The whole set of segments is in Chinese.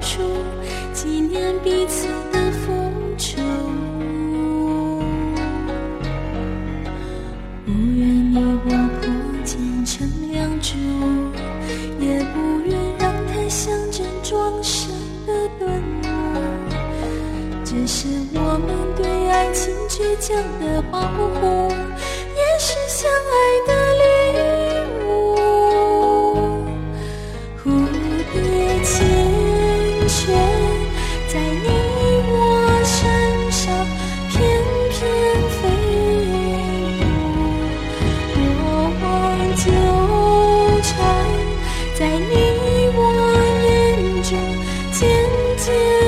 出纪念彼此的风出，不愿你我破茧成两珠，也不愿让它象征众生的温暖，这是我们对爱情倔强的保护。解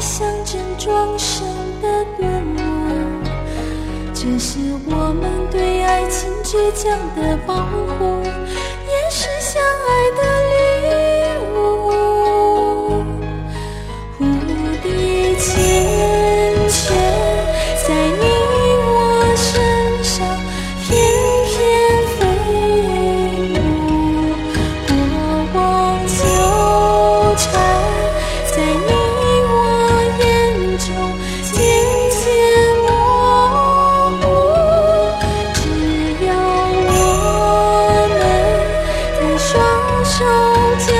象征装生的端午这是我们对爱情倔强的保护秋天。